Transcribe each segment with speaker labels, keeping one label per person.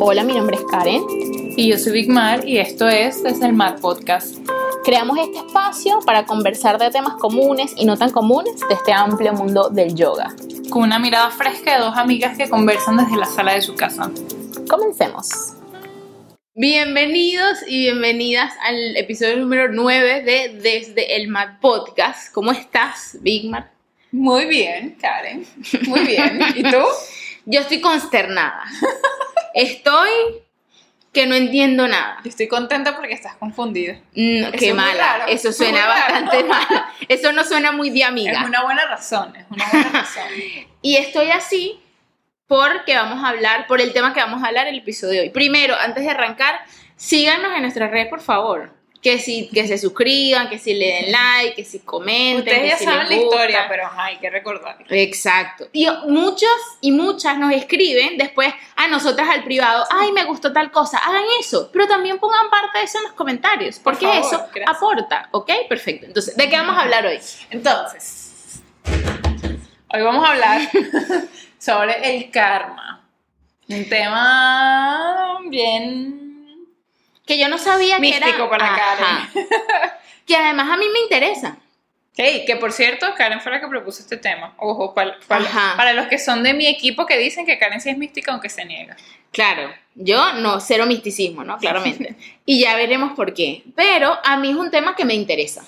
Speaker 1: Hola, mi nombre es Karen.
Speaker 2: Y yo soy Big Mar y esto es Desde el Mar Podcast.
Speaker 1: Creamos este espacio para conversar de temas comunes y no tan comunes de este amplio mundo del yoga.
Speaker 2: Con una mirada fresca de dos amigas que conversan desde la sala de su casa.
Speaker 1: Comencemos. Bienvenidos y bienvenidas al episodio número 9 de Desde el Mar Podcast. ¿Cómo estás, Big Mar?
Speaker 2: Muy bien, Karen. Muy bien. ¿Y tú?
Speaker 1: Yo estoy consternada. Estoy que no entiendo nada.
Speaker 2: Estoy contenta porque estás confundida.
Speaker 1: No, qué mala. Eso suena bastante mal. Eso no suena muy de amiga.
Speaker 2: Es una buena razón, es una buena razón.
Speaker 1: y estoy así porque vamos a hablar, por el tema que vamos a hablar el episodio de hoy. Primero, antes de arrancar, síganos en nuestras redes, por favor que si que se suscriban, que si le den like, que si comenten.
Speaker 2: Ustedes ya
Speaker 1: si
Speaker 2: saben la historia, pero hay que recordar.
Speaker 1: Exacto. Y muchos y muchas nos escriben después a nosotras al privado, ay, me gustó tal cosa, hagan eso, pero también pongan parte de eso en los comentarios, porque eso aporta, ¿ok? Perfecto. Entonces, ¿de qué vamos a hablar hoy?
Speaker 2: Entonces, hoy vamos a hablar sobre el karma. Un tema bien
Speaker 1: que yo no sabía
Speaker 2: que era... para Karen.
Speaker 1: que además a mí me interesa.
Speaker 2: Hey, que por cierto, Karen fue la que propuso este tema. Ojo, para, para, los que son de mi equipo que dicen que Karen sí es mística aunque se niega.
Speaker 1: Claro, yo no, cero misticismo, ¿no? Claramente. y ya veremos por qué. Pero a mí es un tema que me interesa.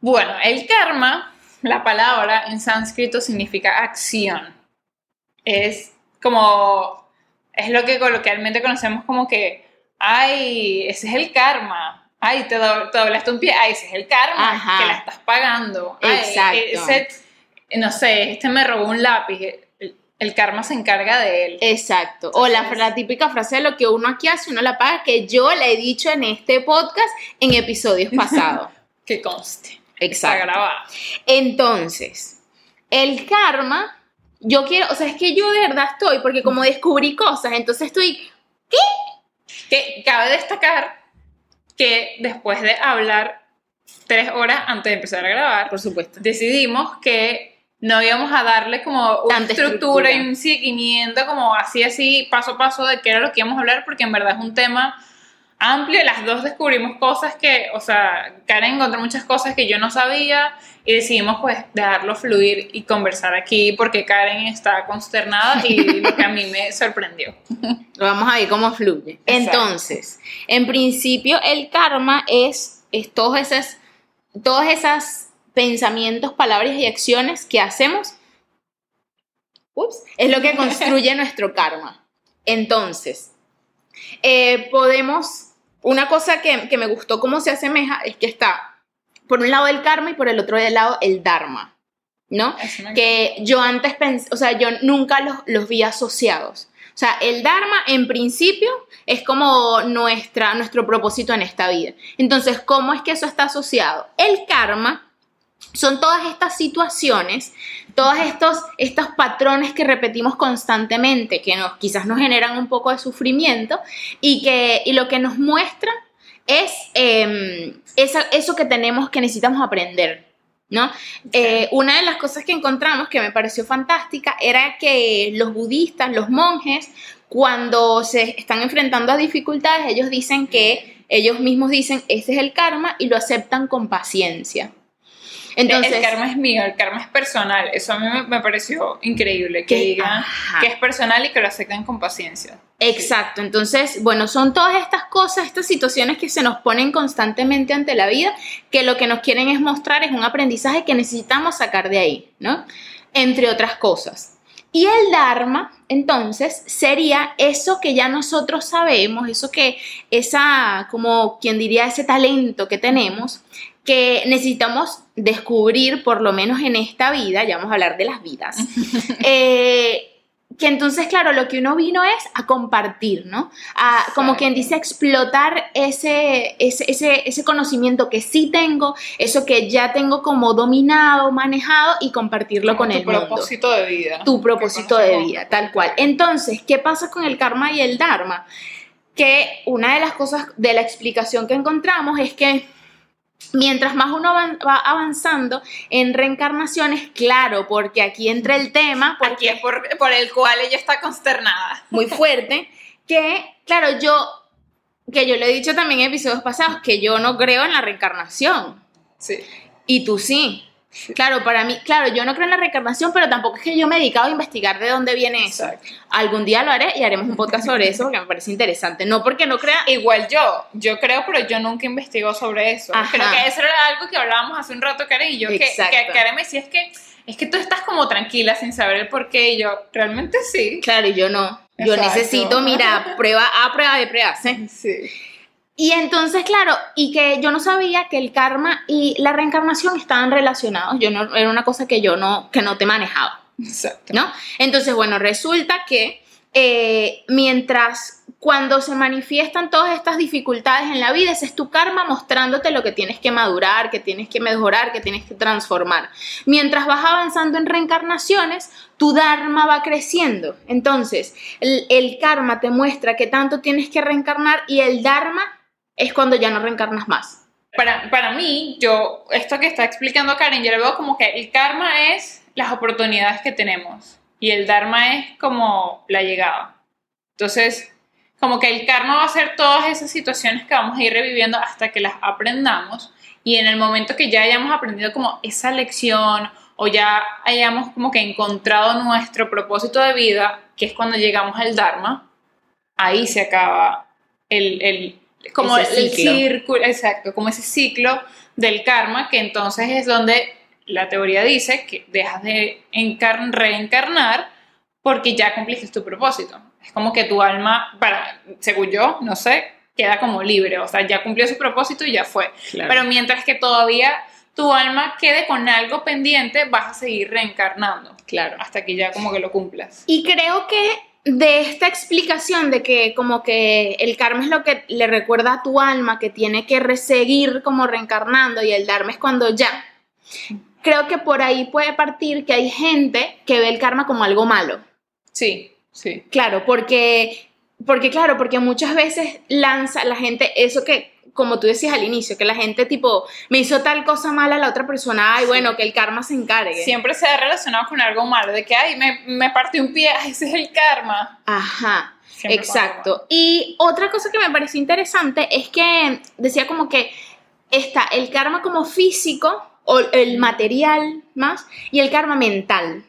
Speaker 2: Bueno, el karma, la palabra en sánscrito significa acción. Es como, es lo que coloquialmente conocemos como que ay, ese es el karma. Ay, te, doblaste un pie, ay, ese es el karma que la estás pagando. Exacto. Ese, no sé, este me robó un lápiz. El, karma se encarga de él.
Speaker 1: Exacto. o la, la, típica frase de lo que uno aquí hace, uno la paga, que yo le he dicho en este podcast en episodios pasados.
Speaker 2: que conste.
Speaker 1: Exacto.
Speaker 2: Está grabado.
Speaker 1: Entonces, el karma, yo quiero, o sea, es que yo de verdad estoy, porque como descubrí cosas, entonces estoy, ¿qué?
Speaker 2: Que cabe destacar que después de hablar tres horas antes de empezar a grabar,
Speaker 1: por supuesto,
Speaker 2: decidimos que no íbamos a darle como una estructura, y un seguimiento como así, así, paso a paso de qué era lo que íbamos a hablar, porque en verdad es un tema amplio. Las dos descubrimos cosas que, o sea, Karen encontró muchas cosas que yo no sabía y decidimos pues dejarlo fluir y conversar aquí porque Karen está consternada y lo que a mí me sorprendió.
Speaker 1: Lo vamos a ver cómo fluye. Entonces, en principio el karma es, es todos esos todos esos pensamientos, palabras y acciones que hacemos. Ups, es lo que construye nuestro karma. Entonces, eh, podemos, una cosa que, que me gustó cómo se asemeja es que está por un lado el karma y por el otro lado el dharma, ¿no? Que yo antes pensé, o sea, yo nunca los, los vi asociados. O sea, el Dharma en principio es como nuestra, nuestro propósito en esta vida. Entonces, ¿cómo es que eso está asociado? El karma son todas estas situaciones, todos estos, estos patrones que repetimos constantemente, que nos, quizás nos generan un poco de sufrimiento y, que, y lo que nos muestra es em, eso que tenemos que necesitamos aprender. ¿No? Eh, una de las cosas que encontramos que me pareció fantástica era que los budistas, los monjes, cuando se están enfrentando a dificultades, ellos dicen que ellos mismos dicen, ese es el karma y lo aceptan con paciencia.
Speaker 2: Entonces, el karma es mío, el karma es personal. Eso a mí me, pareció increíble, que, digan que es personal y que lo acepten con paciencia.
Speaker 1: Exacto, entonces, bueno, son todas estas cosas, estas situaciones que se nos ponen constantemente ante la vida, que lo que nos quieren es mostrar es un aprendizaje que necesitamos sacar de ahí, ¿no? Entre otras cosas. Y el Dharma, entonces, sería eso que ya nosotros sabemos, eso que, esa, como quien diría, ese talento que tenemos, que necesitamos descubrir, por lo menos en esta vida, ya vamos a hablar de las vidas, eh, que entonces, claro, lo que uno vino es a compartir, ¿no? A, como quien dice, explotar ese, ese, ese, conocimiento que sí tengo, eso que ya tengo como dominado, manejado y compartirlo con el mundo.
Speaker 2: Tu propósito de vida.
Speaker 1: Tu propósito de vida, tal cual. Entonces, ¿qué pasa con el karma y el dharma? Que una de las cosas de la explicación que encontramos es que Mientras más uno va avanzando en reencarnaciones, claro, porque aquí entra el tema.
Speaker 2: Porque, aquí es por, el cual ella está consternada.
Speaker 1: Muy fuerte. que, claro, yo, que yo le he dicho también en episodios pasados, que yo no creo en la reencarnación.
Speaker 2: Sí.
Speaker 1: Y tú sí. Claro, para mí, claro, yo no creo en la reencarnación, pero tampoco es que yo me he dedicado a investigar de dónde viene eso.
Speaker 2: Exacto.
Speaker 1: Algún día lo haré y haremos un podcast sobre eso porque me parece interesante. No porque no crea.
Speaker 2: Igual yo, yo creo, pero yo nunca investigo sobre eso.
Speaker 1: Ajá.
Speaker 2: Creo que eso era algo que hablábamos hace un rato, Karen, y yo, que,
Speaker 1: Exacto.
Speaker 2: que Karen me decía, es que, es que tú estás como tranquila sin saber el por qué, y yo, realmente sí.
Speaker 1: Claro, y yo no. Yo
Speaker 2: Exacto.
Speaker 1: necesito, mira, prueba A, prueba de pruebas, ¿eh?
Speaker 2: Sí.
Speaker 1: Y entonces, claro, y que yo no sabía que el karma y la reencarnación estaban relacionados. Yo no, era una cosa que yo no, que no te manejaba.
Speaker 2: Exacto.
Speaker 1: ¿no? Entonces, bueno, resulta que eh, mientras cuando se manifiestan todas estas dificultades en la vida, ese es tu karma mostrándote lo que tienes que madurar, que tienes que mejorar, que tienes que transformar. Mientras vas avanzando en reencarnaciones, tu dharma va creciendo. Entonces, el, el karma te muestra que tanto tienes que reencarnar y el dharma es cuando ya no reencarnas más.
Speaker 2: Para, para mí, yo, esto que está explicando Karen, yo lo veo como que el karma es las oportunidades que tenemos y el dharma es como la llegada. Entonces, como que el karma va a ser todas esas situaciones que vamos a ir reviviendo hasta que las aprendamos y en el momento que ya hayamos aprendido como esa lección o ya hayamos como que encontrado nuestro propósito de vida, que es cuando llegamos al dharma, ahí se acaba el, el como
Speaker 1: Ese
Speaker 2: el
Speaker 1: ciclo.
Speaker 2: círculo, exacto, como ese ciclo del karma, que entonces es donde la teoría dice que dejas de encar- reencarnar porque ya cumpliste tu propósito. Es como que tu alma, para, según yo, no sé, queda como libre, o sea, ya cumplió su propósito y ya fue. Pero mientras que todavía tu alma quede con algo pendiente, vas a seguir reencarnando
Speaker 1: claro.
Speaker 2: hasta que ya como que lo cumplas.
Speaker 1: Y creo que de esta explicación de que como que el karma es lo que le recuerda a tu alma que tiene que seguir como reencarnando y el dharma es cuando ya. Creo que por ahí puede partir que hay gente que ve el karma como algo malo.
Speaker 2: Sí, sí.
Speaker 1: Claro, porque, porque claro, porque muchas veces lanza la gente eso que, como tú decías al inicio, que la gente tipo, me hizo tal cosa mala a la otra persona, ay, bueno, que el karma se encargue.
Speaker 2: Siempre se ha relacionado con algo malo, de que, ay, me, me partí un pie, ay, ese es el karma.
Speaker 1: Ajá.
Speaker 2: Siempre
Speaker 1: Exacto. Y otra cosa que me pareció interesante es que decía como que está el karma como físico o el material más y el karma mental.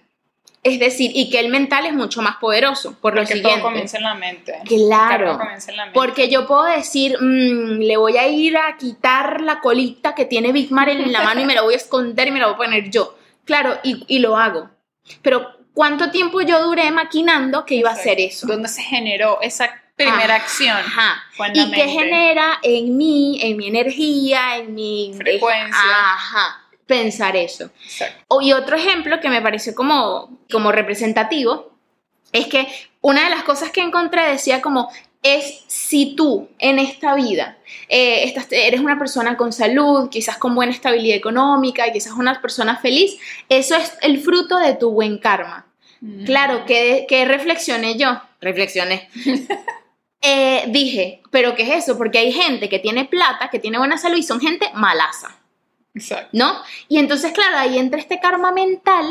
Speaker 1: Es decir, y que el mental es mucho más poderoso, por lo
Speaker 2: Porque
Speaker 1: siguiente.
Speaker 2: todo comienza en la mente.
Speaker 1: Claro.
Speaker 2: Todo comienza en la mente.
Speaker 1: Porque yo puedo decir, "Mm, le voy a ir a quitar la colita que tiene Big Mar en la mano y me la voy a esconder y me la voy a poner yo. Claro, y, y lo hago. Pero ¿cuánto tiempo yo duré maquinando que iba a hacer eso?
Speaker 2: ¿Dónde se generó esa primera acción?
Speaker 1: Ajá. ¿Y qué genera en mí, en mi energía, en mi
Speaker 2: Frecuencia.
Speaker 1: Ajá. Pensar eso.
Speaker 2: Exacto.
Speaker 1: Y otro ejemplo que me pareció como, como representativo es que una de las cosas que encontré decía como es si tú en esta vida eh, estás- eres una persona con salud, quizás con buena estabilidad económica, quizás una persona feliz, eso es el fruto de tu buen karma. Claro, que, que reflexioné yo. Reflexioné. Eh, dije, ¿pero qué es eso? Porque hay gente que tiene plata, que tiene buena salud y son gente malaza.
Speaker 2: Exacto.
Speaker 1: ¿no? Y entonces, claro, ahí entra este karma mental,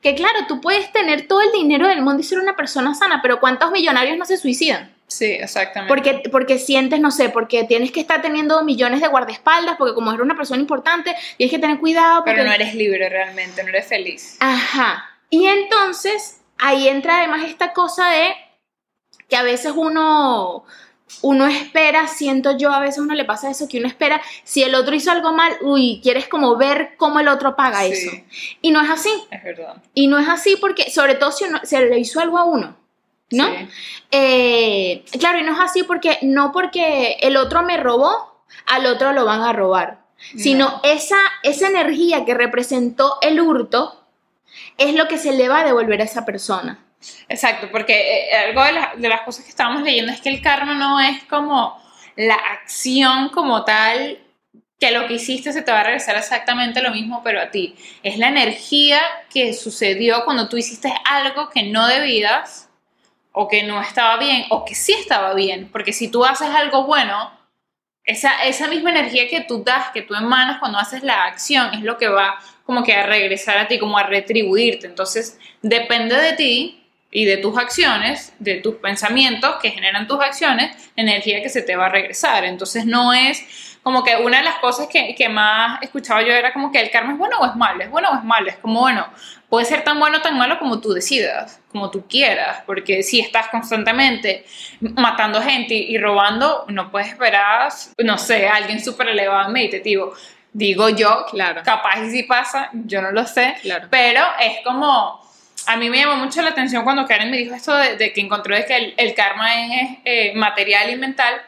Speaker 1: que claro, tú puedes tener todo el dinero del mundo y ser una persona sana, pero ¿cuántos millonarios no se suicidan?
Speaker 2: Sí, exactamente.
Speaker 1: Porque, porque sientes, no sé, porque tienes que estar teniendo millones de guardaespaldas, porque como eres una persona importante, tienes que tener cuidado. Porque...
Speaker 2: Pero no eres libre realmente, no eres feliz.
Speaker 1: Ajá. Y entonces, ahí entra además esta cosa de que a veces uno... Uno espera, siento yo, a veces uno le pasa eso, que uno espera, si el otro hizo algo mal, uy, quieres como ver cómo el otro paga
Speaker 2: Sí.
Speaker 1: eso. Y no es así.
Speaker 2: Es verdad.
Speaker 1: Y no es así porque, sobre todo si uno- se le hizo algo a uno, ¿no?
Speaker 2: Sí.
Speaker 1: Eh, claro, y no es así porque, no porque el otro me robó, al otro lo van a robar, sino
Speaker 2: No.
Speaker 1: esa, esa energía que representó el hurto es lo que se le va a devolver a esa persona.
Speaker 2: Exacto, porque eh, algo de, la- de las cosas que estábamos leyendo es que el karma no es como la acción como tal, que lo que hiciste se te va a regresar exactamente lo mismo, pero a ti. Es la energía que sucedió cuando tú hiciste algo que no debías, o que no estaba bien, o que sí estaba bien, porque si tú haces algo bueno, esa, esa misma energía que tú das, que tú emanas cuando haces la acción, es lo que va como que a regresar a ti, como a retribuirte. Entonces, depende de ti y de tus acciones, de tus pensamientos que generan tus acciones, energía que se te va a regresar. Entonces no es como que una de las cosas que, que más escuchaba yo era como que el karma es bueno o es malo, es bueno o es malo, es como bueno, puede ser tan bueno o tan malo como tú decidas, como tú quieras, porque si estás constantemente matando gente y, robando, no puedes esperar, no sé, a alguien súper elevado meditativo. Digo yo,
Speaker 1: Claro.
Speaker 2: capaz y si pasa, yo no lo sé,
Speaker 1: Claro.
Speaker 2: pero es como, a mí me llamó mucho la atención cuando Karen me dijo esto de, de que encontró de que el, el karma es eh, material y mental,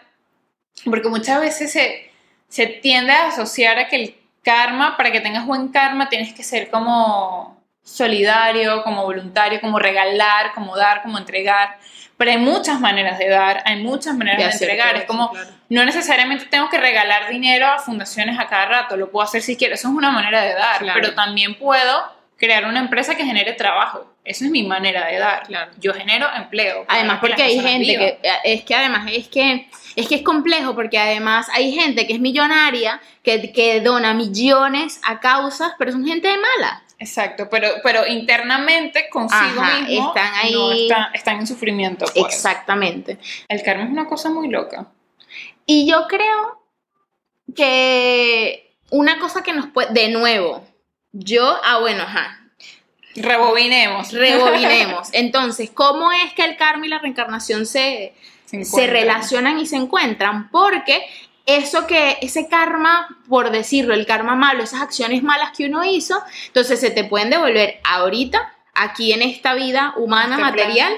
Speaker 2: porque muchas veces se, se tiende a asociar a que el karma, para que tengas buen karma, tienes que ser como solidario, como voluntario, como regalar, como dar, como entregar. Pero hay muchas maneras de dar, hay muchas maneras
Speaker 1: De
Speaker 2: entregar. Es como,
Speaker 1: claro.
Speaker 2: no necesariamente tengo que regalar dinero a fundaciones a cada rato, lo puedo hacer si quiero, eso es una manera de dar,
Speaker 1: Claro.
Speaker 2: pero también puedo crear una empresa que genere trabajo, eso es mi manera de dar.
Speaker 1: Claro.
Speaker 2: Yo genero empleo.
Speaker 1: Además, porque hay gente
Speaker 2: vivan.
Speaker 1: que, eh, es que además, es que, es que es complejo, porque además hay gente que es millonaria, que, que dona millones a causas, pero son gente mala.
Speaker 2: Exacto, pero, pero internamente consigo
Speaker 1: Ajá,
Speaker 2: mismo
Speaker 1: están ahí-
Speaker 2: no están, están en sufrimiento. pues.
Speaker 1: Exactamente.
Speaker 2: El karma es una cosa muy loca.
Speaker 1: Y yo creo que una cosa que nos puede, de nuevo, yo, ah, bueno, ajá,
Speaker 2: Rebobinemos.
Speaker 1: rebobinemos. Entonces, ¿cómo es que el karma y la reencarnación se,
Speaker 2: Se
Speaker 1: relacionan y se encuentran? Porque eso que, ese karma, por decirlo, el karma malo, esas acciones malas que uno hizo, entonces se te pueden devolver ahorita, aquí en esta vida humana,
Speaker 2: Este
Speaker 1: material,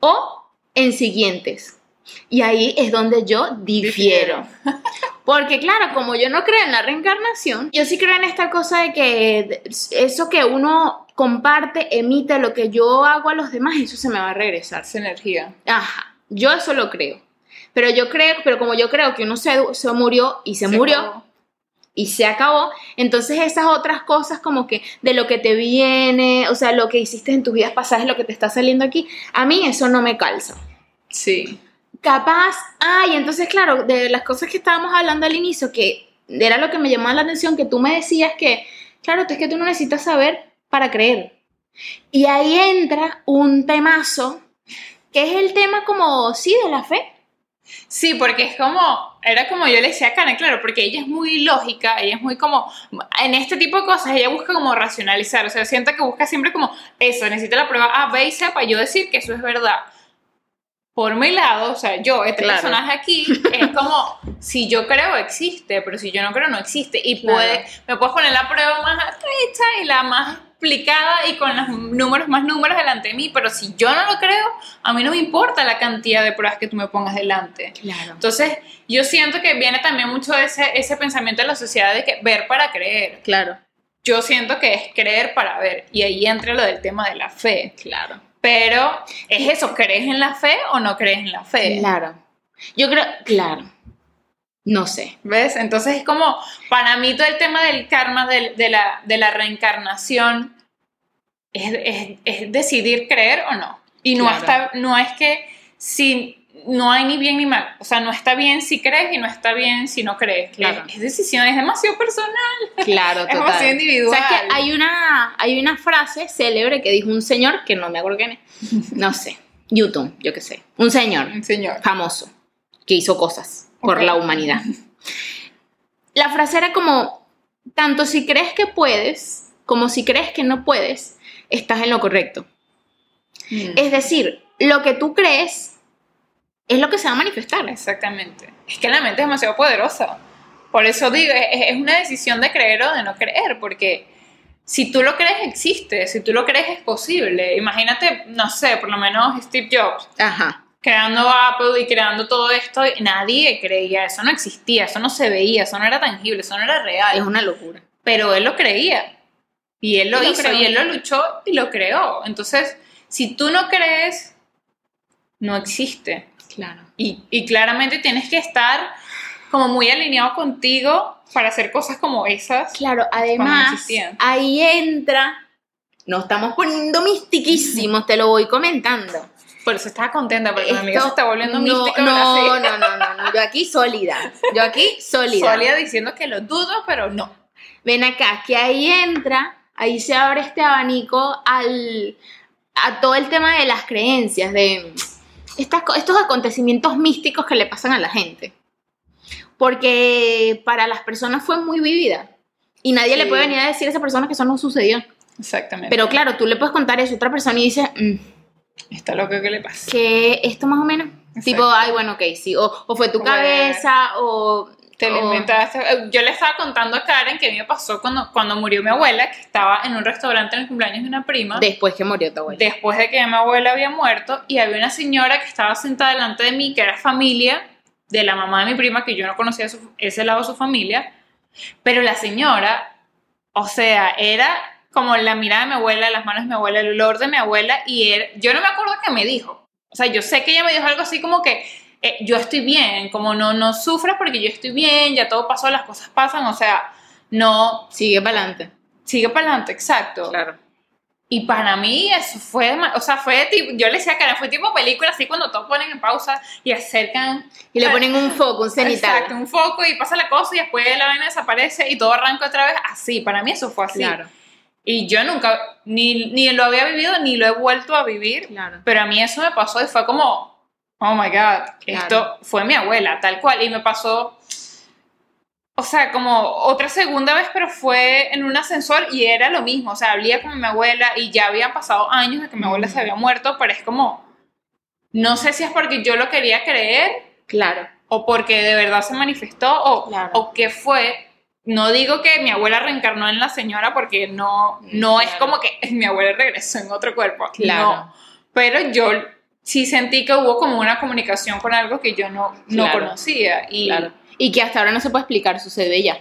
Speaker 1: o en siguientes. Y ahí es donde yo difiero. Porque claro, como yo no creo en la reencarnación, yo sí creo en esta cosa de que eso que uno comparte, emite, lo que yo hago a los demás, eso se me va a regresar.
Speaker 2: Esa energía.
Speaker 1: Ajá, yo eso lo creo. Pero yo creo, pero como yo creo que uno se, se murió y se, murió
Speaker 2: acabó.
Speaker 1: y se acabó, entonces esas otras cosas como que de lo que te viene, o sea, lo que hiciste en tus vidas pasadas, lo que te está saliendo aquí, a mí eso no me calza.
Speaker 2: Sí.
Speaker 1: Capaz, ay, entonces claro, de las cosas que estábamos hablando al inicio, que era lo que me llamó la atención, que tú me decías que, claro, es que tú no necesitas saber para creer. Y ahí entra un temazo, que es el tema como, sí, de la fe.
Speaker 2: Sí, porque es como, era como yo le decía a Karen, claro, porque ella es muy lógica, ella es muy como, en este tipo de cosas, ella busca como racionalizar, o sea, siento que busca siempre como, eso, necesita la prueba A, B y C para yo decir que eso es verdad. Por mi lado, o sea, yo, este
Speaker 1: Claro.
Speaker 2: personaje aquí, es como, si yo creo, existe, pero si yo no creo, no existe. Y
Speaker 1: Claro.
Speaker 2: puede, me puedes poner la prueba más estrecha y la más explicada y con los números más números delante de mí, pero si yo no lo creo, a mí no me importa la cantidad de pruebas que tú me pongas delante.
Speaker 1: Claro.
Speaker 2: Entonces, yo siento que viene también mucho ese, ese pensamiento de la sociedad de que ver para creer.
Speaker 1: Claro.
Speaker 2: Yo siento que es creer para ver. Y ahí entra lo del tema de la fe.
Speaker 1: Claro.
Speaker 2: Pero, ¿es eso? ¿Crees en la fe o no crees en la fe?
Speaker 1: Claro. Yo creo, claro. No sé.
Speaker 2: ¿Ves? Entonces es como, para mí todo el tema del karma, del- de, la, de la reencarnación, es, es- es decidir creer o no. Y no,
Speaker 1: Claro.
Speaker 2: está, no es que si no hay ni bien ni mal. O sea, no está bien si crees y no está bien si no crees.
Speaker 1: Claro.
Speaker 2: Es, es decisión, es demasiado personal.
Speaker 1: Claro,
Speaker 2: Es
Speaker 1: total.
Speaker 2: demasiado individual.
Speaker 1: O sea, que hay una, hay una frase célebre que dijo un señor, que no me acuerdo quién es, no sé, YouTube, yo qué sé, un señor
Speaker 2: Señor.
Speaker 1: famoso que hizo cosas por la humanidad. La frase era como, tanto si crees que puedes, como si crees que no puedes, estás en lo correcto.
Speaker 2: Mm.
Speaker 1: Es decir, lo que tú crees es lo que se va a manifestar.
Speaker 2: Exactamente. Es que la mente es demasiado poderosa. Por eso digo, es, una decisión de creer o de no creer, porque si tú lo crees, existe. Si tú lo crees, es posible. Imagínate, no sé, por lo menos Steve Jobs,
Speaker 1: Ajá.
Speaker 2: creando Apple y creando todo esto, y nadie creía, eso no existía, eso no se veía, eso no era tangible, eso no era real.
Speaker 1: Es una locura.
Speaker 2: Pero él lo creía. Y él lo
Speaker 1: Y
Speaker 2: hizo, y él lo luchó y lo creó. Entonces, si tú no crees, no existe.
Speaker 1: Claro.
Speaker 2: Y, y claramente tienes que estar como muy alineado contigo para hacer cosas como esas.
Speaker 1: Claro, además, ahí entra, nos estamos poniendo mistiquísimos, te lo voy comentando.
Speaker 2: Por eso estaba contenta, porque mi amiga se está volviendo
Speaker 1: no,
Speaker 2: mística.
Speaker 1: No, no, no, no, no, yo aquí sólida, yo aquí sólida.
Speaker 2: Sólida diciendo que lo dudo, pero no.
Speaker 1: Ven acá, que ahí entra, ahí se abre este abanico al, a todo el tema de las creencias, de estas, estos acontecimientos místicos que le pasan a la gente. Porque para las personas fue muy vivida. Y nadie le puede venir a decir a esa persona que eso no sucedió.
Speaker 2: Exactamente.
Speaker 1: Pero claro, tú le puedes contar eso a otra persona y dices, "Mm,
Speaker 2: Está loco que le pasa.
Speaker 1: que esto más o menos.
Speaker 2: Exacto.
Speaker 1: Tipo, ay, bueno, ok, sí. O, o fue tu
Speaker 2: Bueno.
Speaker 1: cabeza, o.
Speaker 2: Te lo
Speaker 1: o-
Speaker 2: inventaste. Eh, Yo le estaba contando a Karen que a mí me pasó cuando, cuando murió mi abuela, que estaba en un restaurante en el cumpleaños de una prima.
Speaker 1: Después que murió tu abuela.
Speaker 2: después de que mi abuela había muerto y había una señora que estaba sentada delante de mí que era familia de la mamá de mi prima que yo no conocía su- ese lado de su familia pero la señora o sea era como la mirada de mi abuela las manos de mi abuela el olor de mi abuela y yo no me acuerdo qué me dijo o sea yo sé que ella me dijo algo así como que eh, yo estoy bien como no no sufras porque yo estoy bien ya todo pasó las cosas pasan o sea no
Speaker 1: Sigue para adelante.
Speaker 2: sigue para adelante exacto
Speaker 1: Claro.
Speaker 2: y para mí eso fue, o sea, fue tipo, yo le decía que fue tipo película, así cuando todos ponen en pausa y acercan.
Speaker 1: Y le ponen un foco, un cenital.
Speaker 2: Exacto, un foco y pasa la cosa y después la vaina desaparece y todo arranca otra vez así. Para mí eso fue así.
Speaker 1: Claro,
Speaker 2: Y yo nunca, ni, ni lo había vivido ni lo he vuelto a vivir,
Speaker 1: claro.
Speaker 2: pero a mí eso me pasó y fue como, oh my god, esto fue mi abuela, tal cual. Y me pasó, o sea, como otra segunda vez, pero fue en un ascensor y era lo mismo. O sea, hablé con mi abuela y ya habían pasado años de que mi abuela se había muerto, pero es como, no sé si es porque yo lo quería creer
Speaker 1: Claro.
Speaker 2: o porque de verdad se manifestó o,
Speaker 1: Claro.
Speaker 2: o qué fue. No digo que mi abuela reencarnó en la señora porque no, no es
Speaker 1: Claro.
Speaker 2: como que mi abuela regresó en otro cuerpo.
Speaker 1: Claro.
Speaker 2: No. Pero yo sí sentí que hubo como una comunicación con algo que yo no, no
Speaker 1: Claro.
Speaker 2: conocía. Y,
Speaker 1: Claro. Y que hasta ahora no se puede explicar, sucede ya.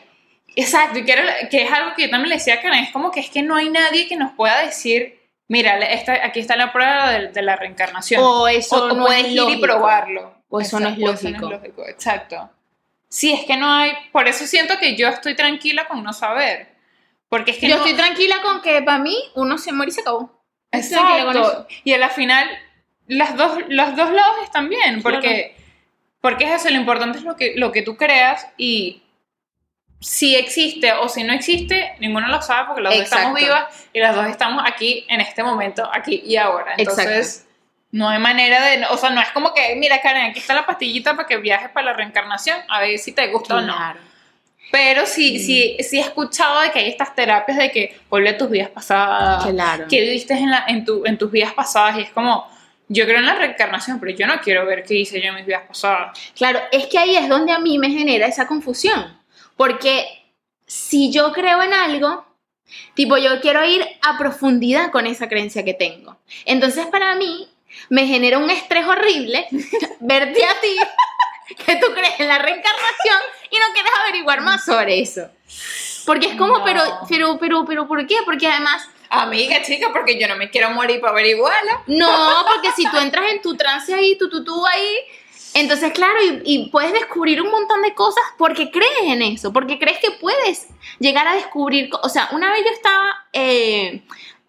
Speaker 2: Exacto, y que, era- que es algo que yo también le decía a Karen, es como que es que no hay nadie que nos pueda decir, mira, esta, aquí está la prueba de, de la reencarnación.
Speaker 1: O eso
Speaker 2: O-
Speaker 1: no
Speaker 2: puedes
Speaker 1: es
Speaker 2: ir
Speaker 1: lógico.
Speaker 2: y probarlo.
Speaker 1: O eso no es
Speaker 2: Exacto, o eso
Speaker 1: lógico.
Speaker 2: lógico, Exacto. Sí, es que no hay, por eso siento que yo estoy tranquila con no saber. Porque es que
Speaker 1: Yo
Speaker 2: no-
Speaker 1: estoy tranquila con que para mí uno se muere y se acabó.
Speaker 2: Exacto. Y a la final, las dos, los dos lados están bien, porque, porque es eso, lo importante es lo que, lo que tú creas y si existe o si no existe, ninguno lo sabe porque las dos estamos
Speaker 1: Exacto.
Speaker 2: vivas y las dos estamos aquí en este momento, aquí y ahora. Entonces, no hay manera de, o sea, no es como que, mira Karen, aquí está la pastillita para que viajes para la reencarnación, a ver si te gusta o no.
Speaker 1: Claro.
Speaker 2: Pero sí, sí, sí he escuchado de que hay estas terapias de que vuelve a tus vidas pasadas,
Speaker 1: Claro.
Speaker 2: que viviste en, la, en, tu, en tus vidas pasadas y es como, yo creo en la reencarnación, pero yo no quiero ver qué hice yo en mis vidas pasadas.
Speaker 1: Claro, es que ahí es donde a mí me genera esa confusión. Porque si yo creo en algo, tipo, yo quiero ir a profundidad con esa creencia que tengo. Entonces, para mí, me genera un estrés horrible verte a ti, que tú crees en la reencarnación y no quieres averiguar más sobre eso. Porque es como,
Speaker 2: No.
Speaker 1: pero, pero, pero, pero, ¿por qué? Porque además,
Speaker 2: Amiga, chica, porque yo no me quiero morir para averiguarla.
Speaker 1: no, porque si tú entras en tu trance ahí, tú, tú, tú ahí, entonces, claro, y, y puedes descubrir un montón de cosas porque crees en eso, porque crees que puedes llegar a descubrir, o sea, una vez yo estaba, eh,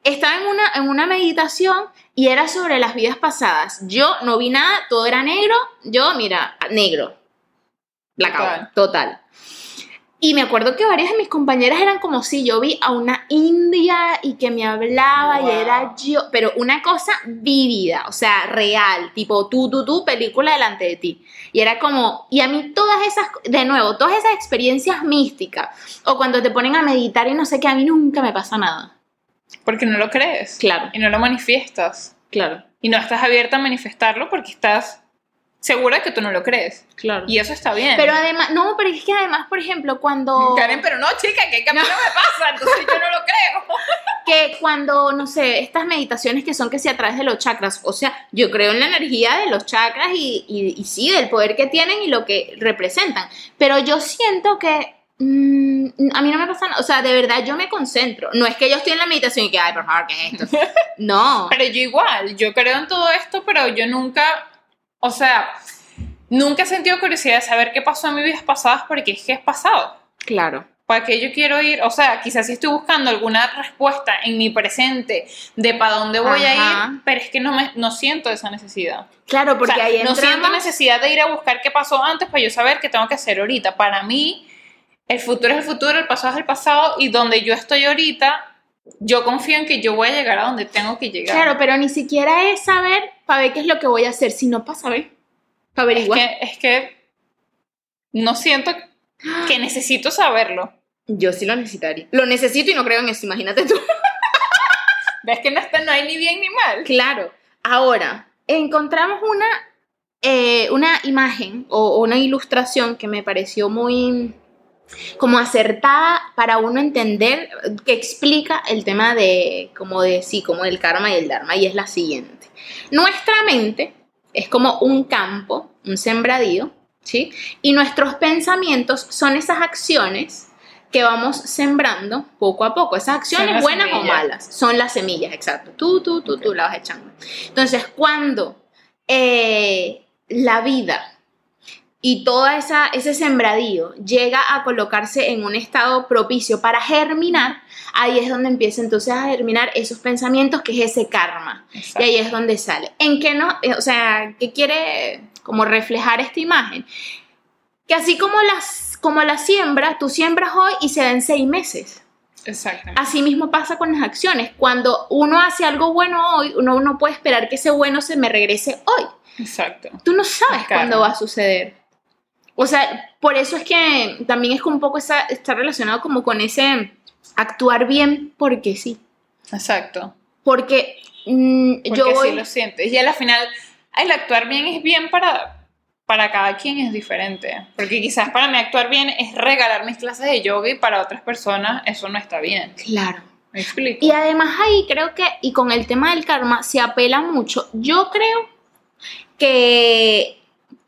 Speaker 1: estaba en una, en una meditación y era sobre las vidas pasadas. Yo no vi nada, todo era negro, yo, mira, negro, blackout, total. Y me acuerdo que varias de mis compañeras eran como si yo vi a una india y que me hablaba
Speaker 2: Wow.
Speaker 1: y era yo, pero una cosa vívida, o sea, real, tipo tú, tú, tú, película delante de ti. Y era como, y a mí todas esas, de nuevo, todas esas experiencias místicas, o cuando te ponen a meditar y no sé qué, a mí nunca me pasa nada.
Speaker 2: Porque no lo crees.
Speaker 1: Claro,
Speaker 2: Y no lo manifiestas.
Speaker 1: claro,
Speaker 2: Y no estás abierta a manifestarlo porque estás segura de que tú no lo crees.
Speaker 1: claro.
Speaker 2: Y eso está bien.
Speaker 1: Pero además, no, pero es que además, por ejemplo, cuando...
Speaker 2: Karen, pero no, chica, que a mí no me pasa, entonces yo no lo creo.
Speaker 1: que cuando, no sé, estas meditaciones que son que sea a través de los chakras, o sea, yo creo en la energía de los chakras y, y, y sí, del poder que tienen y lo que representan, pero yo siento que mm, a mí no me pasa nada, o sea, de verdad yo me concentro, no es que yo estoy en la meditación y que, ay, por favor, ¿qué es esto? No,
Speaker 2: Pero yo igual, yo creo en todo esto, pero yo nunca, o sea, nunca he sentido curiosidad de saber qué pasó en mis vidas pasadas porque es que es pasado.
Speaker 1: claro,
Speaker 2: ¿Para qué yo quiero ir? O sea, quizás sí estoy buscando alguna respuesta en mi presente de para dónde voy a ir, pero es que no, me, no siento esa necesidad.
Speaker 1: claro, porque
Speaker 2: O sea,
Speaker 1: ahí
Speaker 2: no siento necesidad de ir a buscar qué pasó antes para yo saber qué tengo que hacer ahorita. Para mí, el futuro es el futuro, el pasado es el pasado y donde yo estoy ahorita yo confío en que yo voy a llegar a donde tengo que llegar.
Speaker 1: Claro, pero ni siquiera es saber para ver qué es lo que voy a hacer, sino para saber, para
Speaker 2: es
Speaker 1: averiguar.
Speaker 2: que, es que no siento que necesito saberlo.
Speaker 1: Yo sí lo necesitaría. Lo necesito y no creo en eso, imagínate tú.
Speaker 2: ¿Ves que no, está, no hay ni bien ni mal?
Speaker 1: Claro. Ahora, encontramos una, eh, una imagen o, o una ilustración que me pareció muy como acertada para uno entender que explica el tema de como de sí, como del karma y el dharma y es la siguiente. Nuestra mente es como un campo, un sembradío, ¿sí? Y nuestros pensamientos son esas acciones que vamos sembrando poco a poco. Esas acciones
Speaker 2: las
Speaker 1: buenas o malas son las semillas, exacto. Tú, tú, tú, tú la vas echando. Entonces, cuando eh, la vida y todo esa, ese sembradío llega a colocarse en un estado propicio para germinar, ahí es donde empieza entonces a germinar esos pensamientos, que es ese karma. Y ahí es donde sale. ¿En qué no? eh, O sea, ¿qué quiere como reflejar esta imagen? Que así como las, como la siembra, tú siembras hoy y se da en seis meses.
Speaker 2: Exactamente.
Speaker 1: Así mismo pasa con las acciones. Cuando uno hace algo bueno hoy, uno no puede esperar que ese bueno se me regrese hoy.
Speaker 2: Exacto.
Speaker 1: Tú no sabes cuándo va a suceder. O sea, por eso es que también es como un poco esa, está relacionado como con ese actuar bien porque sí.
Speaker 2: Exacto.
Speaker 1: Porque mm,
Speaker 2: Porque
Speaker 1: yo voy...
Speaker 2: así lo sientes. Y a la final, el actuar bien es bien para, para cada quien es diferente. Porque quizás para mí actuar bien es regalar mis clases de yoga y para otras personas eso no está bien.
Speaker 1: Claro.
Speaker 2: ¿Me explico?
Speaker 1: Y además ahí creo que, y con el tema del karma, se apela mucho. Yo creo que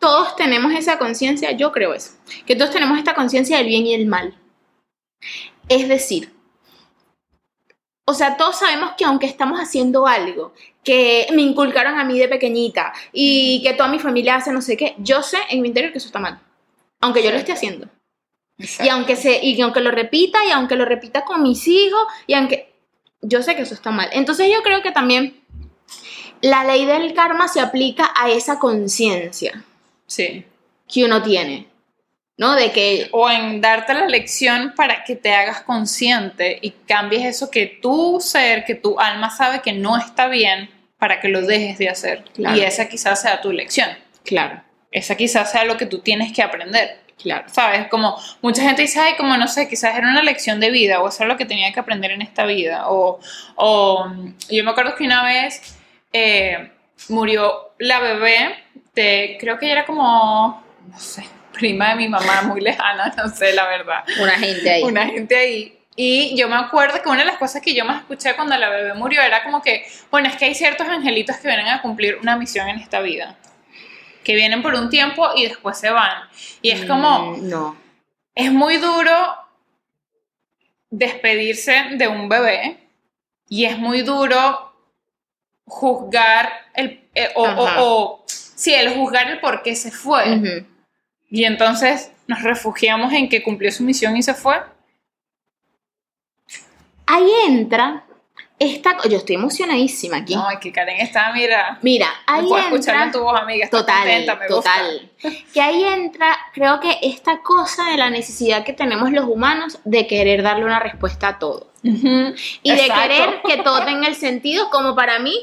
Speaker 1: todos tenemos esa conciencia, yo creo eso, que todos tenemos esta conciencia del bien y el mal. Es decir, o sea, todos sabemos que aunque estamos haciendo algo que me inculcaron a mí de pequeñita y que toda mi familia hace no sé qué, yo sé en mi interior que eso está mal. Aunque yo lo esté haciendo.
Speaker 2: Exacto.
Speaker 1: Y aunque, se, y aunque lo repita, y aunque lo repita con mis hijos, y aunque yo sé que eso está mal. Entonces yo creo que también la ley del karma se aplica a esa conciencia
Speaker 2: Sí.
Speaker 1: que uno tiene, ¿no? De que,
Speaker 2: O en darte la lección para que te hagas consciente y cambies eso que tu ser, que tu alma sabe que no está bien, para que lo dejes de hacer.
Speaker 1: Claro.
Speaker 2: Y esa quizás sea tu lección.
Speaker 1: claro,
Speaker 2: Esa quizás sea lo que tú tienes que aprender.
Speaker 1: claro.
Speaker 2: ¿Sabes? Como mucha gente dice, ay, como no sé, quizás era una lección de vida o eso es lo que tenía que aprender en esta vida. O, o yo me acuerdo que una vez eh, murió la bebé de, creo que ella era como, no sé, prima de mi mamá, muy lejana, no sé, la verdad.
Speaker 1: Una gente ahí.
Speaker 2: Una gente ahí. Y yo me acuerdo que una de las cosas que yo más escuché cuando la bebé murió era como que, bueno, es que hay ciertos angelitos que vienen a cumplir una misión en esta vida. Que vienen por un tiempo y después se van. Y es como,
Speaker 1: Mm, no.
Speaker 2: es muy duro despedirse de un bebé y es muy duro juzgar el eh, o, o- o- sí, el juzgar el por qué se fue. Y entonces nos refugiamos en que cumplió su misión y se fue.
Speaker 1: Ahí entra esta... Yo estoy emocionadísima aquí.
Speaker 2: Ay, que Karen está, mira.
Speaker 1: Mira, ahí
Speaker 2: puedo
Speaker 1: entra...
Speaker 2: en tu voz, amiga.
Speaker 1: Total,
Speaker 2: contenta, me gusta.
Speaker 1: total. Que ahí entra, creo que esta cosa de la necesidad que tenemos los humanos de querer darle una respuesta a todo. Y de querer que todo tenga el sentido, como para mí,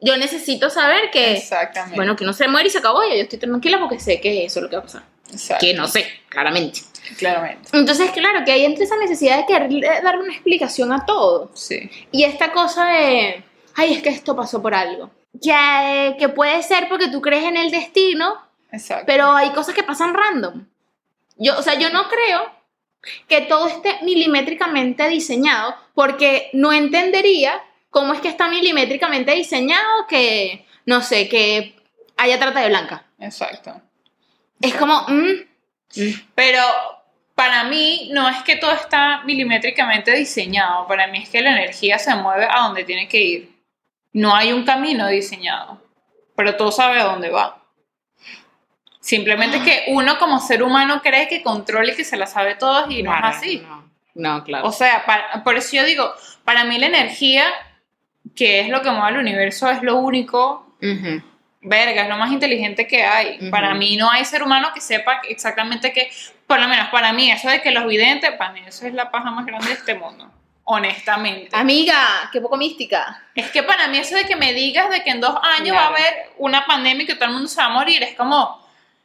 Speaker 1: yo necesito saber que,
Speaker 2: Exactamente.
Speaker 1: bueno, que no se muere y se acabó, ya yo estoy tranquila porque sé que eso es lo que va a pasar.
Speaker 2: Exacto,
Speaker 1: Que no sé, claramente.
Speaker 2: Claramente.
Speaker 1: Entonces, claro, que ahí entra esa necesidad de querer darle una explicación a todo.
Speaker 2: Sí.
Speaker 1: Y esta cosa de, ay, es que esto pasó por algo. Que, que puede ser porque tú crees en el destino,
Speaker 2: Exacto.
Speaker 1: pero hay cosas que pasan random. Yo, o sea, yo no creo que todo esté milimétricamente diseñado, porque no entendería cómo es que está milimétricamente diseñado que, no sé, que haya trata de blanca.
Speaker 2: Exacto.
Speaker 1: Es como, mm,
Speaker 2: Pero para mí no es que todo está milimétricamente diseñado, para mí es que la energía se mueve a donde tiene que ir. No hay un camino diseñado, pero todo sabe a dónde va. Simplemente que uno como ser humano cree que controla y que se la sabe todo y no es así.
Speaker 1: No, no, claro.
Speaker 2: O sea, por eso yo digo, para mí la energía, que es lo que mueve el universo, es lo único verga, es lo más inteligente que hay. Para mí no hay ser humano que sepa exactamente qué, por lo menos para mí, eso de que los videntes, para mí eso es la paja más grande de este mundo. honestamente.
Speaker 1: Amiga, qué poco mística.
Speaker 2: Es que para mí eso de que me digas de que en dos años va a haber una pandemia y que todo el mundo se va a morir, es como,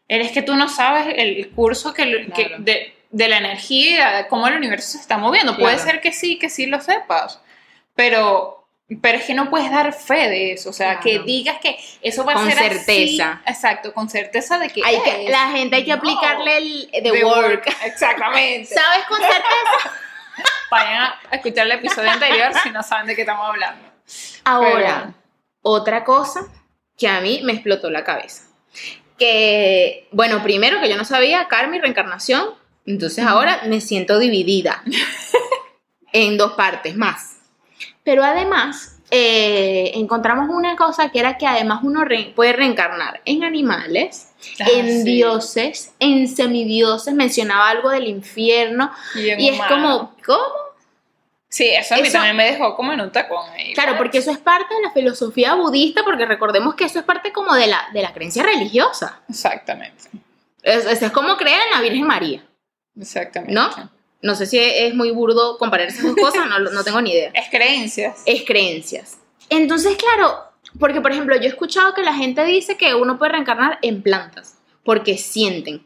Speaker 2: eres que tú no sabes el curso que, que- de, de la energía, de cómo el universo se está moviendo. Puede ser que sí, que sí lo sepas, pero, pero es que no puedes dar fe de eso, o sea,
Speaker 1: Claro.
Speaker 2: que digas que eso va
Speaker 1: Con
Speaker 2: a ser así.
Speaker 1: certeza.
Speaker 2: Exacto, con certeza de que
Speaker 1: Hay que, la gente hay que
Speaker 2: No.
Speaker 1: aplicarle el the,
Speaker 2: The
Speaker 1: work.
Speaker 2: Exactamente.
Speaker 1: ¿Sabes con certeza?
Speaker 2: Vayan a escuchar el episodio anterior si no saben de qué estamos hablando.
Speaker 1: Ahora,
Speaker 2: Pero-
Speaker 1: otra cosa que a mí me explotó la cabeza. Que, bueno, primero que yo no sabía karma y reencarnación, entonces ahora me siento dividida en dos partes más. Pero además, eh, encontramos una cosa que era que además uno re- puede reencarnar en animales,
Speaker 2: Ah,
Speaker 1: en
Speaker 2: sí.
Speaker 1: dioses, en semidioses, mencionaba algo del infierno,
Speaker 2: Y,
Speaker 1: es como, ¿cómo?
Speaker 2: Sí, eso a mí
Speaker 1: Eso-
Speaker 2: también me dejó como en un tacón ahí.
Speaker 1: Claro, porque eso es parte de la filosofía budista, porque recordemos que eso es parte como de la, de la creencia religiosa.
Speaker 2: Exactamente.
Speaker 1: Es, es- es como creer en la Virgen María.
Speaker 2: Exactamente.
Speaker 1: ¿No? No sé si es muy burdo comparar esas dos cosas, no, no tengo ni idea.
Speaker 2: Es creencias.
Speaker 1: Es creencias. Entonces, claro, porque por ejemplo, yo he escuchado que la gente dice que uno puede reencarnar en plantas, porque sienten.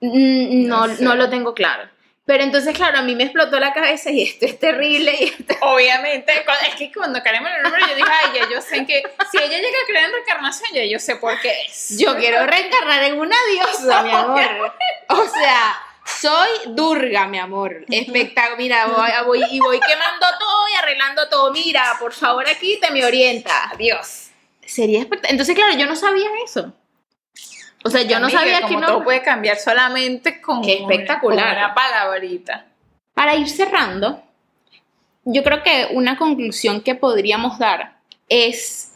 Speaker 1: Mm, No,
Speaker 2: No sé.
Speaker 1: no lo tengo claro. Pero entonces, claro, a mí me explotó la cabeza y esto es terrible. Y esto-
Speaker 2: Obviamente, es que cuando Karen me lo nombró, yo dije, ay, ya yo sé que si ella llega a creer en reencarnación, ya yo sé por qué es.
Speaker 1: Yo quiero reencarnar en una diosa, mi amor. O sea, soy Durga, mi amor. Espectacular. Mira, voy, voy- y voy quemando todo y arreglando todo. Mira, por favor, aquí te me orienta.
Speaker 2: Adiós.
Speaker 1: Sería espectacular. Entonces, claro, yo no sabía eso. O sea, yo no sabía que no.
Speaker 2: todo puede cambiar solamente con,
Speaker 1: Qué espectacular.
Speaker 2: con una palabrita.
Speaker 1: Para ir cerrando, yo creo que una conclusión que podríamos dar es,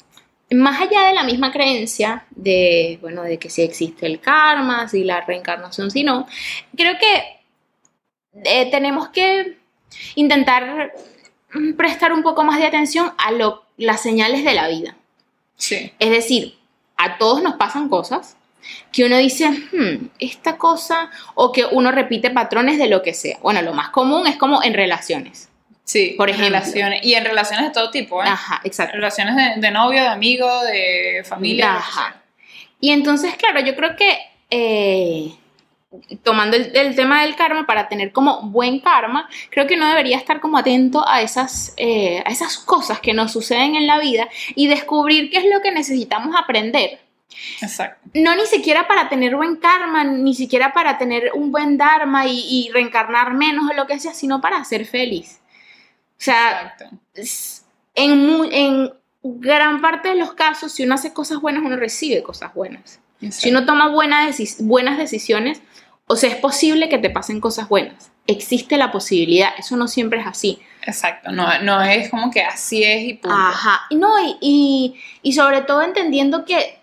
Speaker 1: más allá de la misma creencia de, bueno, de que si existe el karma, si la reencarnación, si no, creo que eh, tenemos que intentar mm, prestar un poco más de atención a lo, las señales de la vida.
Speaker 2: Sí.
Speaker 1: Es decir, a todos nos pasan cosas que uno dice, "Hmm, esta cosa, o que uno repite patrones de lo que sea. Bueno, lo más común es como en relaciones.
Speaker 2: Sí.
Speaker 1: Por ejemplo.
Speaker 2: Relaciones, y en relaciones de todo tipo, ¿eh?
Speaker 1: Ajá, exacto.
Speaker 2: Relaciones de, de novio, de amigo, de familia.
Speaker 1: Ajá. Y entonces, claro, yo creo que eh, tomando el, el tema del karma, para tener como buen karma, creo que uno debería estar como atento a esas, eh, a esas cosas que nos suceden en la vida y descubrir qué es lo que necesitamos aprender.
Speaker 2: Exacto.
Speaker 1: No ni siquiera para tener buen karma, ni siquiera para tener un buen dharma y, y reencarnar menos o lo que sea, sino para ser feliz. O sea,
Speaker 2: Exacto.
Speaker 1: en, en gran parte de los casos, si uno hace cosas buenas, uno recibe cosas buenas. Si uno toma buena deci- buenas decisiones, o sea, es posible que te pasen cosas buenas. Existe la posibilidad, eso no siempre es así.
Speaker 2: Exacto. No, no es como que así es y punto.
Speaker 1: Ajá, no, y, y, y sobre todo entendiendo que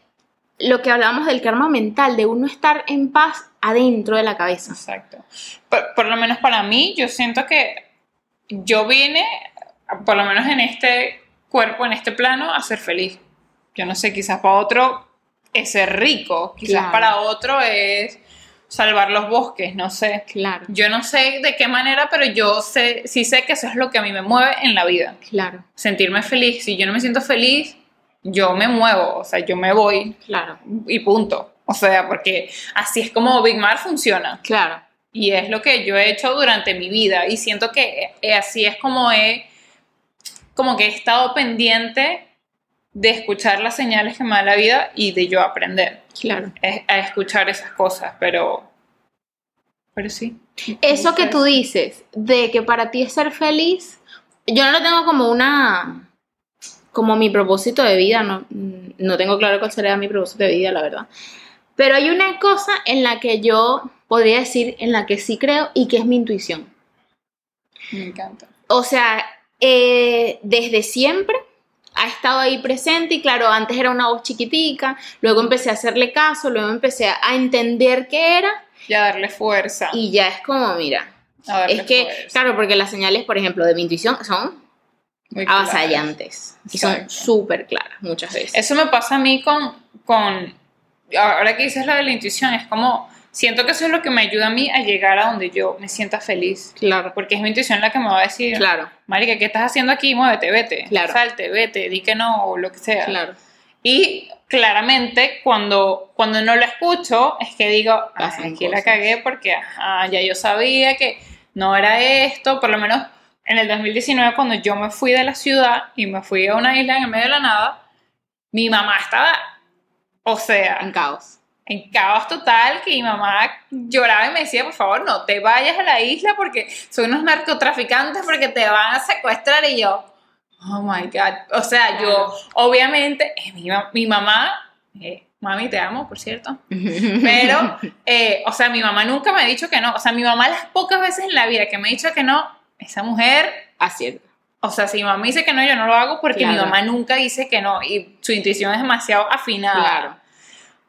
Speaker 1: lo que hablamos del karma mental, de uno estar en paz adentro de la cabeza.
Speaker 2: Exacto. Por, por lo menos para mí, yo siento que yo vine, por lo menos en este cuerpo, en este plano, a ser feliz. Yo no sé, quizás para otro es ser rico, quizás
Speaker 1: Claro.
Speaker 2: para otro es salvar los bosques, no sé.
Speaker 1: Claro,
Speaker 2: Yo no sé de qué manera, pero yo sé, sí sé que eso es lo que a mí me mueve en la vida.
Speaker 1: claro,
Speaker 2: Sentirme feliz. Si yo no me siento feliz, yo me muevo, o sea, yo me voy
Speaker 1: claro,
Speaker 2: y punto. O sea, porque así es como Big Mar funciona.
Speaker 1: claro.
Speaker 2: Y es lo que yo he hecho durante mi vida. Y siento que eh, así es como he, como que he estado pendiente de escuchar las señales que me da la vida y de yo aprender
Speaker 1: Claro.
Speaker 2: a escuchar esas cosas. Pero, pero sí.
Speaker 1: Eso que tú dices, de que para ti es ser feliz, yo no lo tengo como una, como mi propósito de vida, no, no tengo claro cuál sería mi propósito de vida, la verdad. Pero hay una cosa en la que yo podría decir, en la que sí creo y que es mi intuición.
Speaker 2: Me encanta.
Speaker 1: O sea, eh, desde siempre ha estado ahí presente y claro, antes era una voz chiquitica, luego empecé a hacerle caso, luego empecé a entender qué era
Speaker 2: Y a darle fuerza.
Speaker 1: y ya es como, mira, es que,
Speaker 2: fuerza.
Speaker 1: claro, porque las señales, por ejemplo, de mi intuición son
Speaker 2: Muy claras.
Speaker 1: avasallantes y son súper claras muchas veces.
Speaker 2: Eso me pasa a mí con, con, ahora que dices lo de la intuición, es como siento que eso es lo que me ayuda a mí a llegar a donde yo me sienta feliz.
Speaker 1: Claro.
Speaker 2: Porque es mi intuición la que me va a decir,
Speaker 1: Claro,
Speaker 2: Marica, ¿qué estás haciendo aquí? Muévete, vete.
Speaker 1: Claro.
Speaker 2: Salte, vete, di que no, o lo que sea.
Speaker 1: claro.
Speaker 2: Y claramente cuando, cuando no lo escucho es que digo, "Ah,
Speaker 1: Pasan
Speaker 2: aquí la
Speaker 1: cosas.
Speaker 2: cagué porque ajá, ya yo sabía que no era esto, por lo menos en el 2019 cuando yo me fui de la ciudad y me fui a una isla en el medio de la nada, mi mamá estaba, o sea,
Speaker 1: En caos.
Speaker 2: en caos total, que mi mamá lloraba y me decía, por favor, no te vayas a la isla porque son unos narcotraficantes porque te van a secuestrar y yo, oh my God, o sea, yo, obviamente, eh, mi, mi mamá, eh, mami, te amo, por cierto, pero, eh, o sea, mi mamá nunca me ha dicho que no, o sea, mi mamá las pocas veces en la vida que me ha dicho que no, esa mujer
Speaker 1: Así
Speaker 2: o sea, si mi mamá dice que no, yo no lo hago porque mi
Speaker 1: Claro.
Speaker 2: mamá nunca dice que no y su intuición es demasiado afinada.
Speaker 1: Claro.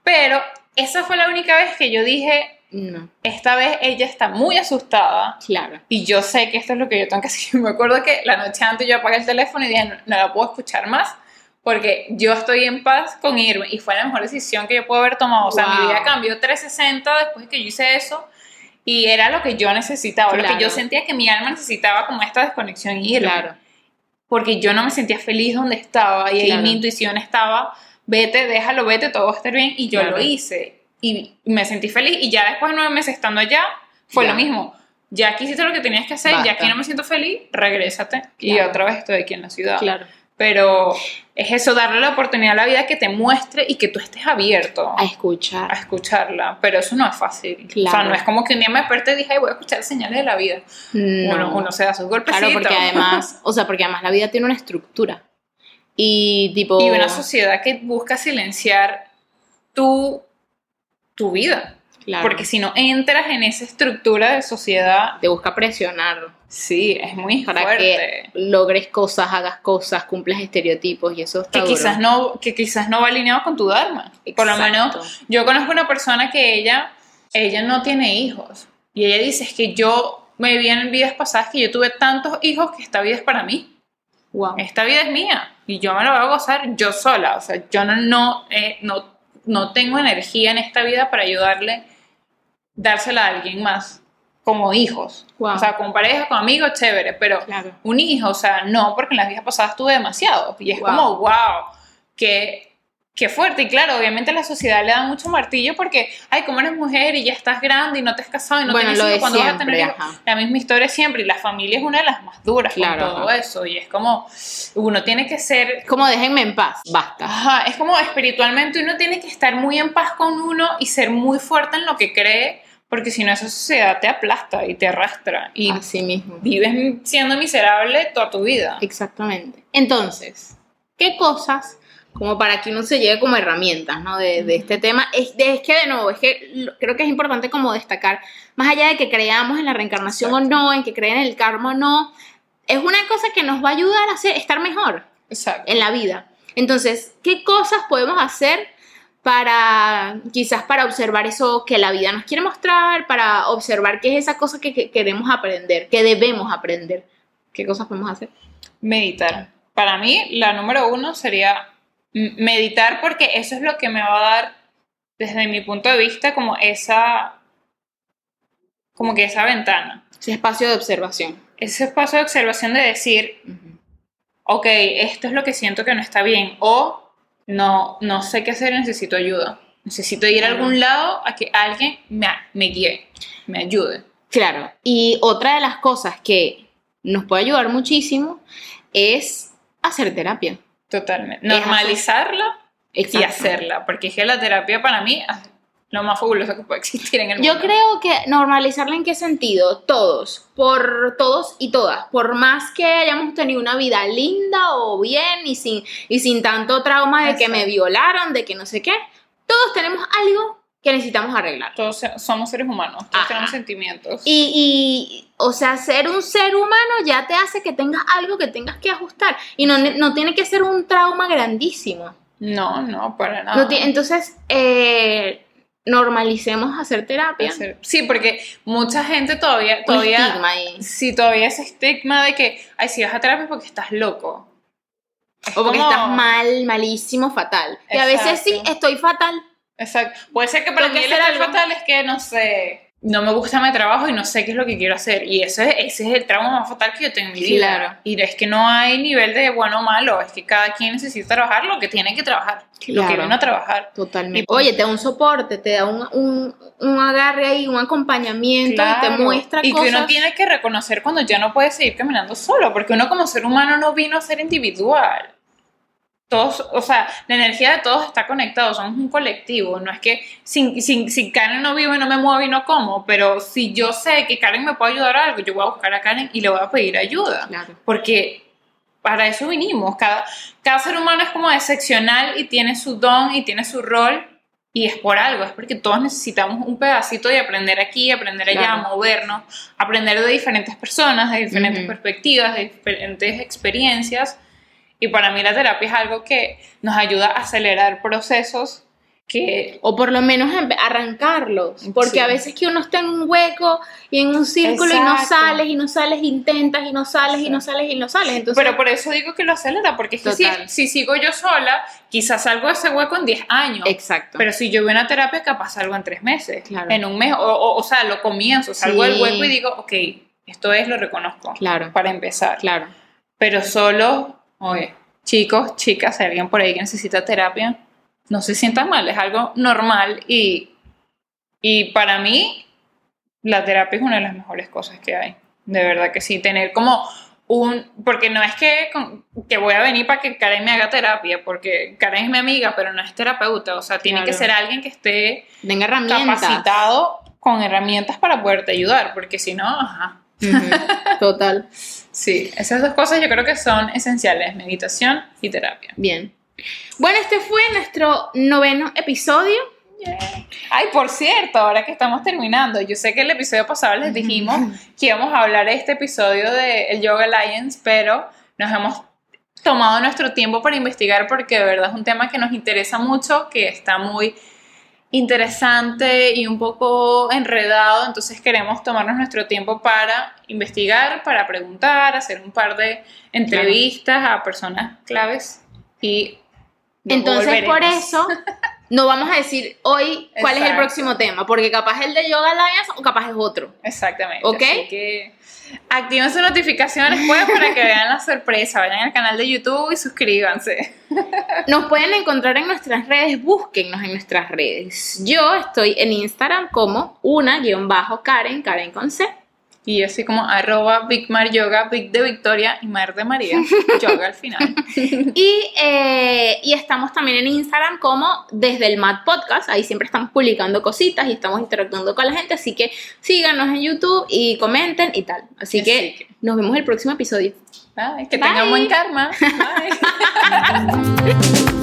Speaker 2: Pero esa fue la única vez que yo dije,
Speaker 1: No,
Speaker 2: esta vez ella está muy asustada
Speaker 1: claro.
Speaker 2: y yo sé que esto es lo que yo tengo que hacer. Me acuerdo que la noche antes yo apagué el teléfono y dije, no, no la puedo escuchar más porque yo estoy en paz con irme y fue la mejor decisión que yo puedo haber tomado. O sea, mi
Speaker 1: Wow.
Speaker 2: vida cambió 360 después que yo hice eso y era lo que yo necesitaba, lo que yo sentía que mi alma necesitaba como esta desconexión y irme
Speaker 1: Claro.
Speaker 2: Porque yo no me sentía feliz donde estaba y ahí
Speaker 1: Claro.
Speaker 2: mi intuición estaba, vete, déjalo, vete, todo va a estar bien y yo
Speaker 1: Claro.
Speaker 2: lo hice y me sentí feliz y ya después de nueve meses estando allá fue
Speaker 1: Ya.
Speaker 2: lo mismo. Ya que hiciste lo que tenías que hacer, ya que no me siento feliz, regrésate y otra vez estoy aquí en la ciudad.
Speaker 1: Claro.
Speaker 2: Pero es eso, darle la oportunidad a la vida que te muestre y que tú estés abierto
Speaker 1: A escuchar.
Speaker 2: a escucharla, pero eso no es fácil. O sea,
Speaker 1: Claro.
Speaker 2: no es como que un día me desperté y dije, "Ay, voy a escuchar señales de la vida.
Speaker 1: No.
Speaker 2: Uno, uno se da sus golpecitos.
Speaker 1: Claro, porque además, o sea, porque además la vida tiene una estructura. Y tipo.
Speaker 2: Y una sociedad que busca silenciar tu, tu vida.
Speaker 1: Claro,
Speaker 2: Porque si no entras en esa estructura de sociedad,
Speaker 1: te busca presionar
Speaker 2: sí, es muy
Speaker 1: para
Speaker 2: fuerte.
Speaker 1: que logres cosas, hagas cosas, cumplas estereotipos y eso está
Speaker 2: Que
Speaker 1: duro.
Speaker 2: quizás, no, que quizás no va alineado con tu Dharma. Por lo
Speaker 1: Exacto.
Speaker 2: menos, yo conozco una persona que ella, ella no tiene hijos. Y ella dice, es que yo me vi en vidas pasadas que yo tuve tantos hijos que esta vida es para mí.
Speaker 1: Wow.
Speaker 2: esta vida es mía y yo me la voy a gozar yo sola. O sea, yo no, no, eh, no, no tengo energía en esta vida para ayudarle, dársela a alguien más, como hijos.
Speaker 1: Wow.
Speaker 2: O sea, con pareja, con amigos, chévere, pero
Speaker 1: Claro.
Speaker 2: un hijo, o sea, no, porque en las vidas pasadas tuve demasiado. Y es
Speaker 1: Wow.
Speaker 2: como, wow, qué, qué fuerte. Y claro, obviamente la sociedad le da mucho martillo porque, ay, como eres mujer y ya estás grande y no te has casado y no
Speaker 1: Bueno,
Speaker 2: tienes hijos, ¿cuándo vas a tener
Speaker 1: ajá.
Speaker 2: La misma historia siempre. Y la familia es una de las más duras
Speaker 1: Claro,
Speaker 2: con todo
Speaker 1: ajá.
Speaker 2: eso. Y es como, uno tiene que ser
Speaker 1: como déjenme en paz, basta.
Speaker 2: Ajá, es como espiritualmente uno tiene que estar muy en paz con uno y ser muy fuerte en lo que cree, porque si no esa sociedad te aplasta y te arrastra y
Speaker 1: Así mismo.
Speaker 2: vives siendo miserable toda tu vida.
Speaker 1: Exactamente. Entonces, ¿qué cosas, como para que uno se lleve como herramientas, ¿no? De, de este tema, es, de- es que de nuevo, es que creo que es importante como destacar, más allá de que creamos en la reencarnación o no, en que creen en el karma o no, es una cosa que nos va a ayudar a ser, estar mejor
Speaker 2: Exacto.
Speaker 1: en la vida. Entonces, ¿qué cosas podemos hacer para, quizás para observar eso que la vida nos quiere mostrar, para observar qué es esa cosa que, que queremos aprender, que debemos aprender? ¿Qué cosas podemos hacer?
Speaker 2: Meditar. Para mí, la número uno sería meditar porque eso es lo que me va a dar, desde mi punto de vista, como esa, como que esa ventana.
Speaker 1: Ese espacio de observación.
Speaker 2: Ese espacio de observación de decir,
Speaker 1: Ujú.
Speaker 2: ok, esto es lo que siento que no está bien, o no, no sé qué hacer, necesito ayuda. Necesito ir a algún lado a que alguien me, me guíe, me ayude.
Speaker 1: Claro. Y otra de las cosas que nos puede ayudar muchísimo es hacer terapia.
Speaker 2: Totalmente. Normalizarla y hacerla, porque es que la terapia para mí es lo más fabuloso que puede existir en el
Speaker 1: Yo
Speaker 2: mundo.
Speaker 1: creo que normalizarla en qué sentido, todos, por todos y todas, por más que hayamos tenido una vida linda o bien y sin, y sin tanto trauma de que me violaron, de que no sé qué, todos tenemos algo que necesitamos arreglar.
Speaker 2: Todos somos seres humanos, todos
Speaker 1: Ajá.
Speaker 2: tenemos sentimientos.
Speaker 1: Y, y, o sea, ser un ser humano ya te hace que tengas algo que tengas que ajustar. Y no, no tiene que ser un trauma grandísimo.
Speaker 2: No, no, para nada.
Speaker 1: No entonces, eh, normalicemos hacer terapia.
Speaker 2: Hacer- Sí, porque mucha gente todavía, todavía
Speaker 1: estigma ahí.
Speaker 2: Sí, todavía ese estigma de que, ay, si vas a terapia es porque estás loco. Es
Speaker 1: O porque
Speaker 2: como-
Speaker 1: estás mal, malísimo, fatal. Y a veces sí, estoy fatal,
Speaker 2: Exacto. Puede ser que para mí el estar fatal es que, no sé, no me gusta mi trabajo y no sé qué es lo que quiero hacer. Y ese, ese es el trauma más fatal que yo tengo en mi vida.
Speaker 1: Claro.
Speaker 2: Y es que no hay nivel de bueno o malo, es que cada quien necesita trabajar lo que tiene que trabajar, lo que vino a trabajar.
Speaker 1: Totalmente.
Speaker 2: Y-
Speaker 1: Oye, te da un soporte, te da un, un, un agarre ahí, un acompañamiento y te muestra
Speaker 2: y
Speaker 1: cosas.
Speaker 2: que uno tiene que reconocer cuando ya no puede seguir caminando solo, porque uno como ser humano no vino a ser individual. Todos, o sea, la energía de todos está conectada, somos un colectivo, no es que si Karen no vive, no me muevo y no como, pero si yo sé que Karen me puede ayudar a algo, yo voy a buscar a Karen y le voy a pedir ayuda,
Speaker 1: Claro.
Speaker 2: porque para eso vinimos, cada, cada ser humano es como excepcional y tiene su don y tiene su rol y es por algo, es porque todos necesitamos un pedacito de aprender aquí, aprender allá,
Speaker 1: Claro.
Speaker 2: movernos, aprender de diferentes personas, de diferentes perspectivas, de diferentes experiencias. Y para mí la terapia es algo que nos ayuda a acelerar procesos que...
Speaker 1: O por lo menos arrancarlos. Porque
Speaker 2: Sí.
Speaker 1: a veces que uno está en un hueco y en un círculo y no
Speaker 2: Exacto.
Speaker 1: sales y no sales, intentas y no sales y no sales y no sales. Entonces,
Speaker 2: Pero por eso digo que lo acelera, porque es que si, si sigo yo sola, quizás salgo de ese hueco en 10 años.
Speaker 1: exacto.
Speaker 2: Pero si yo voy a una terapia, capaz salgo en 3 meses,
Speaker 1: Claro.
Speaker 2: en un mes, o, o, o sea, lo comienzo, salgo
Speaker 1: Sí.
Speaker 2: del hueco y digo, ok, esto es, lo reconozco,
Speaker 1: claro,
Speaker 2: para empezar.
Speaker 1: claro.
Speaker 2: Pero solo, oye, chicos, chicas, si alguien por ahí que necesita terapia, no se sientan mal, es algo normal y, y para mí la terapia es una de las mejores cosas que hay. De verdad que sí, tener como un, porque no es que, que voy a venir para que Karen me haga terapia, porque Karen es mi amiga, pero no es terapeuta, o sea, tiene que ser alguien que esté
Speaker 1: Tenga herramientas.
Speaker 2: capacitado con herramientas para poderte ayudar, porque si no, ajá.
Speaker 1: Total.
Speaker 2: Sí, esas dos cosas yo creo que son esenciales, meditación y terapia.
Speaker 1: Bien. Bueno, este fue nuestro noveno episodio.
Speaker 2: Ay, por cierto, ahora que estamos terminando, yo sé que el episodio pasado les dijimos que íbamos a hablar este episodio de el Yoga Alliance, pero nos hemos tomado nuestro tiempo para investigar porque de verdad es un tema que nos interesa mucho, que está muy interesante y un poco enredado, entonces queremos tomarnos nuestro tiempo para investigar, para preguntar, hacer un par de entrevistas a personas claves y
Speaker 1: Entonces, por
Speaker 2: volveremos.
Speaker 1: eso, no vamos a decir hoy cuál es el próximo tema, porque capaz es el de Yoga Alliance o capaz es otro.
Speaker 2: Exactamente.
Speaker 1: ¿Ok?
Speaker 2: Así que activen sus notificaciones pues para que vean la sorpresa. Vayan al canal de YouTube y suscríbanse.
Speaker 1: Nos pueden encontrar en nuestras redes, búsquennos en nuestras redes. Yo estoy en Instagram como una-karen, Karen con C.
Speaker 2: Y así como arroba Big Mar Yoga, Big de Victoria y Mar de María, yoga al final.
Speaker 1: Y, eh, y estamos también en Instagram como desde el Mad Podcast. Ahí siempre estamos publicando cositas y estamos interactuando con la gente. Así que síganos en YouTube y comenten y tal. Así
Speaker 2: Así
Speaker 1: que
Speaker 2: que-
Speaker 1: nos vemos el próximo episodio.
Speaker 2: Bye, que
Speaker 1: Bye.
Speaker 2: tengan buen karma. Bye.